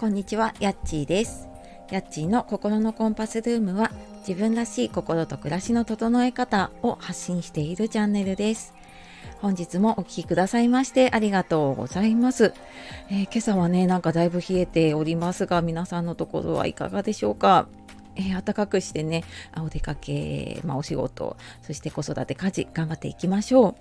こんにちは、やっちーです。やっちーの心のコンパスルームは自分らしい心と暮らしの整え方を発信しているチャンネルです。本日もお聴きくださいましてありがとうございます、えー、今朝はね、なんかだいぶ冷えておりますが、皆さんのところはいかがでしょうか？えー、暖かくしてね、お出かけ、まあ、お仕事、そして子育て、家事、頑張っていきましょう。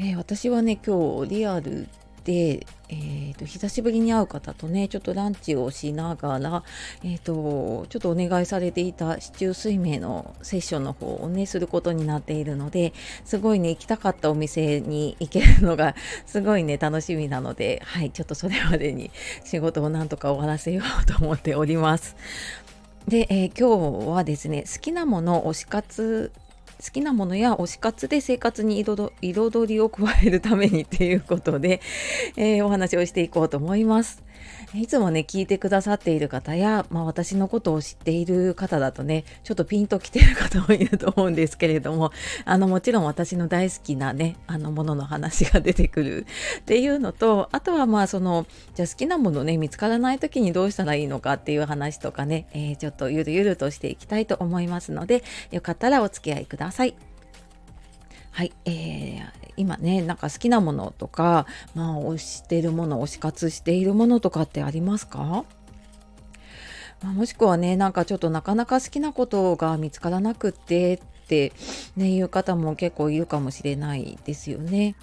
えー、私はね、今日リアルで、えーと、久しぶりに会う方とねちょっとランチをしながら、えーと、ちょっとお願いされていた市中水明のセッションの方をねすることになっているのですごいね行きたかったお店に行けるのが すごいね楽しみなのではいちょっとそれまでに仕事をなんとか終わらせようと思っております。で、えー、今日はですね好きなもの推し活好きなものや推し活で生活に彩りを加えるためにということで、えー、お話をしていこうと思います。いつもね、聞いてくださっている方や、まあ私のことを知っている方だとね、ちょっとピンときてる方もいると思うんですけれども、あの、もちろん私の大好きなね、あのものの話が出てくる っていうのと、あとはまあその、じゃあ好きなものね、見つからない時にどうしたらいいのかっていう話とかね、えー、ちょっとゆるゆるとしていきたいと思いますので、よかったらお付き合いください。はい、えー、今ねなんか好きなものとか、まあ、推してるもの推し活しているものとかってありますか？まあ、もしくはねなんかちょっとなかなか好きなことが見つからなくってってねいう方も結構いるかもしれないですよね。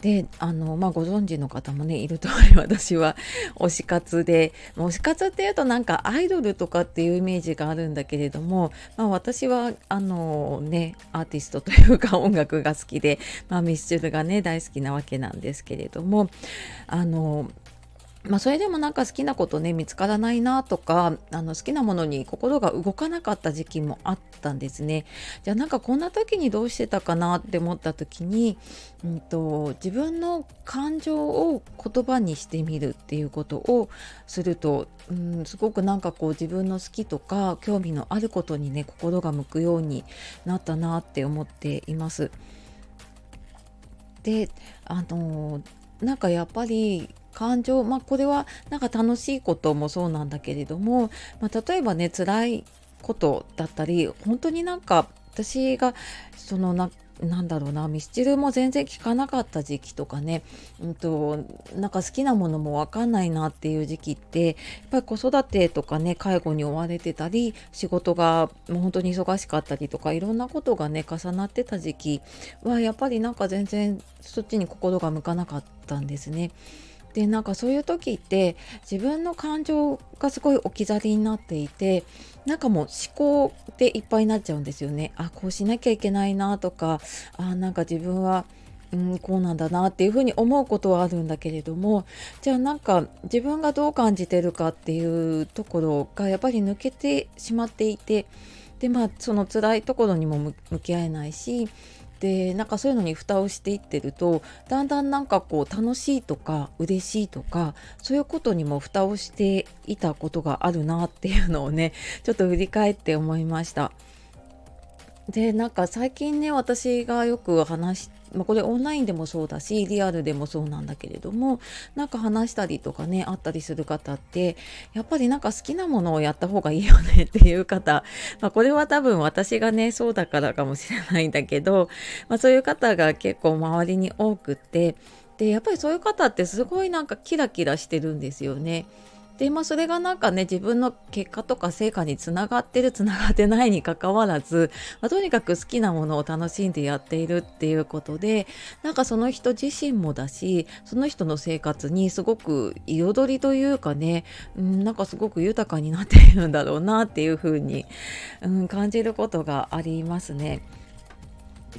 であの、まあ、ご存知の方もねいる通り 私は推し活で。推し活っていうとなんかアイドルとかっていうイメージがあるんだけれども、まあ、私はあのねアーティストというか 音楽が好きで、まあ、ミスチルがね大好きなわけなんですけれどもあのまあ、それでもなんか好きなことね見つからないなとかあの好きなものに心が動かなかった時期もあったんですね。じゃあなんかこんな時にどうしてたかなって思った時に、うんと、自分の感情を言葉にしてみるっていうことをすると、うん、すごくなんかこう自分の好きとか興味のあることにね心が向くようになったなって思っています。であのなんかやっぱり感情まあこれはなんか楽しいこともそうなんだけれども、まあ、例えばね辛いことだったり本当になんか私がそのななんだろうなミスチルも全然聞かなかった時期とかね、うんと、なんか好きなものも分かんないなっていう時期ってやっぱり子育てとかね介護に追われてたり仕事がもう本当に忙しかったりとかいろんなことがね重なってた時期はやっぱりなんか全然そっちに心が向かなかったんですね。でなんかそういう時って自分の感情がすごい置き去りになっていてなんかもう思考でいっぱいになっちゃうんですよね。あこうしなきゃいけないなとかあなんか自分はうん、こうなんだなっていうふうに思うことはあるんだけれどもじゃあなんか自分がどう感じてるかっていうところがやっぱり抜けてしまっていてでまあその辛いところにも向き合えないしでなんかそういうのに蓋をしていってるとだんだんなんかこう楽しいとか嬉しいとかそういうことにも蓋をしていたことがあるなっていうのをねちょっと振り返って思いました。でなんか最近ね私がよく話しまあ、これオンラインでもそうだしリアルでもそうなんだけれどもなんか話したりとかねあったりする方ってやっぱりなんか好きなものをやった方がいいよねっていう方、まあ、これは多分私がねそうだからかもしれないんだけど、まあ、そういう方が結構周りに多くってでやっぱりそういう方ってすごいなんかキラキラしてるんですよね。でまあそれがなんかね自分の結果とか成果につながってる つながってないにかかわらず、まあ、とにかく好きなものを楽しんでやっているっていうことでなんかその人自身もだしその人の生活にすごく彩りというかね、うん、なんかすごく豊かになっているんだろうなっていうふうに、うん、感じることがありますね。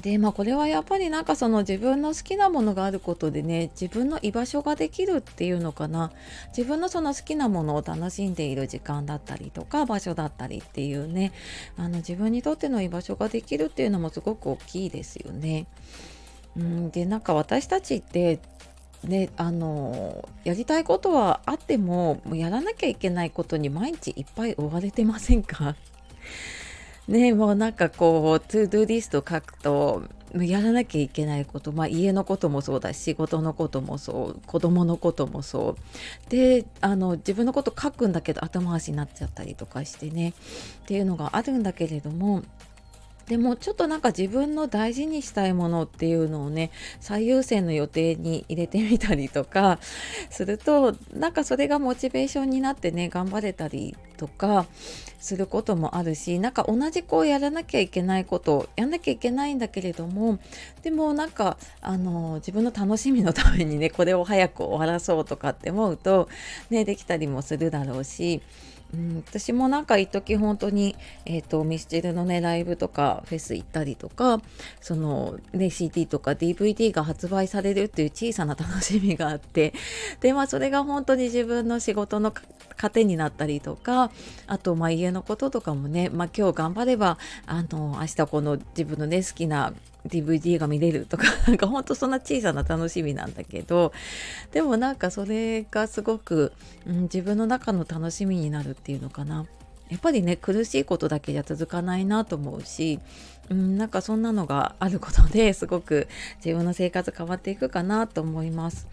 でまあこれはやっぱりなんかその自分の好きなものがあることでね自分の居場所ができるっていうのかな。自分のその好きなものを楽しんでいる時間だったりとか場所だったりっていうね。あの自分にとっての居場所ができるっていうのもすごく大きいですよね。うんでなんか私たちってね、あのやりたいことはあってももうやらなきゃいけないことに毎日いっぱい追われてませんか？ねもうなんかこうトゥードゥリスト書くとやらなきゃいけないこと、まあ、家のこともそうだし仕事のこともそう子供のこともそう。であの自分のこと書くんだけど後回しになっちゃったりとかしてね。っていうのがあるんだけれどもでもちょっとなんか自分の大事にしたいものっていうのをね最優先の予定に入れてみたりとか するとなんかそれがモチベーションになってね頑張れたりとかすることもあるしなんか同じこうやらなきゃいけないことやんなきゃいけないんだけれどもでもなんかあの自分の楽しみのためにねこれを早く終わらそうとかって思うとねできたりもするだろうしうん、私もなんか一時本当に、えーと、ミスチルのねライブとかフェス行ったりとかその、ね、CD とか DVD が発売されるっていう小さな楽しみがあって でまあそれが本当に自分の仕事の糧になったりとかあとまあ家のこととかもね、まあ、今日頑張ればあの明日この自分のね好きな DVD が見れるとか なんかほんとそんな小さな楽しみなんだけどでもなんかそれがすごく、うん、自分の中の楽しみになるっていうのかなやっぱりね苦しいことだけじゃ続かないなと思うし、うん、なんかそんなのがあることで すごく自分の生活変わっていくかなと思います。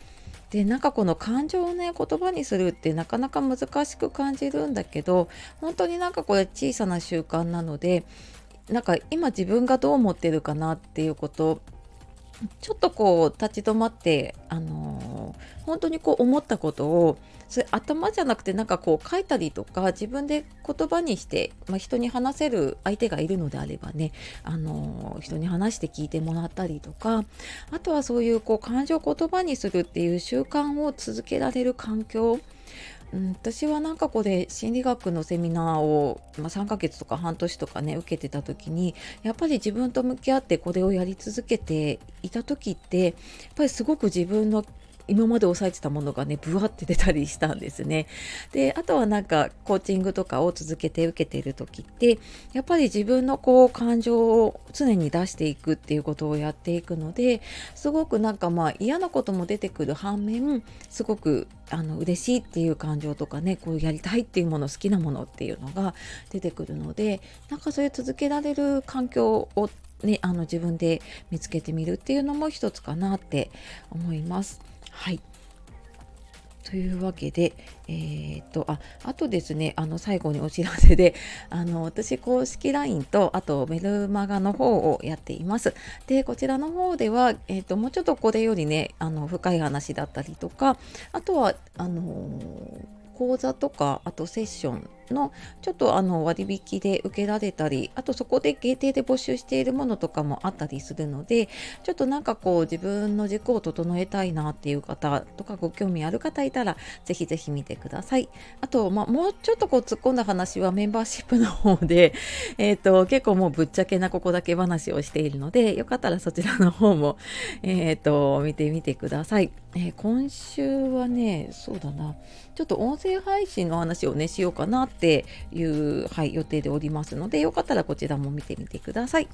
でなんかこの感情をね言葉にするってなかなか難しく感じるんだけど本当になんかこれ小さな習慣なのでなんか今自分がどう思ってるかなっていうことちょっとこう立ち止まってあのー、本当にこう思ったことをそれ頭じゃなくてなんかこう書いたりとか自分で言葉にして、まあ、人に話せる相手がいるのであればね、あのー、人に話して聞いてもらったりとかあとはそういうこう感情を言葉にするっていう習慣を続けられる環境うん、私はなんかこれ心理学のセミナーを、まあ、3ヶ月とか半年とかね受けてた時にやっぱり自分と向き合ってこれをやり続けていた時ってやっぱりすごく自分の今まで抑えてたものがねブワって出たりしたんですね。であとはなんかコーチングとかを続けて受けている時ってやっぱり自分のこう感情を常に出していくっていうことをやっていくのですごくなんかまあ嫌なことも出てくる反面すごくあの嬉しいっていう感情とかねこうやりたいっていうもの好きなものっていうのが出てくるのでなんかそういう続けられる環境をね、あの自分で見つけてみるっていうのも一つかなって思います。はい。というわけで、えー、っと、あ、あとですね、あの、最後にお知らせで、あの、私、公式 LINE と、あと、メルマガの方をやっています。で、こちらの方では、えー、っと、もうちょっとこれよりね、あの、深い話だったりとか、あとは、あの講座とかあとセッションのちょっとあの割引で受けられたりあとそこで限定で募集しているものとかもあったりするのでちょっとなんかこう自分の軸を整えたいなっていう方とかご興味ある方いたらぜひぜひ見てください。あと、まあ、もうちょっとこう突っ込んだ話はメンバーシップの方で、えーと、結構もうぶっちゃけなここだけ話をしているのでよかったらそちらの方も、えーと見てみてください、えー、今週はねそうだな。ちょっと音声配信の話をねしようかなってっていう、はい、予定でおりますのでよかったらこちらも見てみてください。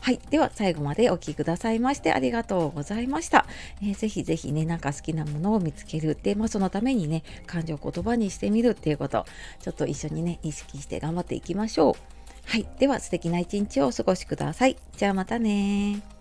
はい、では最後までお聴きくださいましてありがとうございました。えー、ぜひぜひねなんか好きなものを見つけるで、まあ、そのためにね感情を言葉にしてみるっていうことちょっと一緒にね意識して頑張っていきましょう。はい、では素敵な一日をお過ごしください。じゃあまたね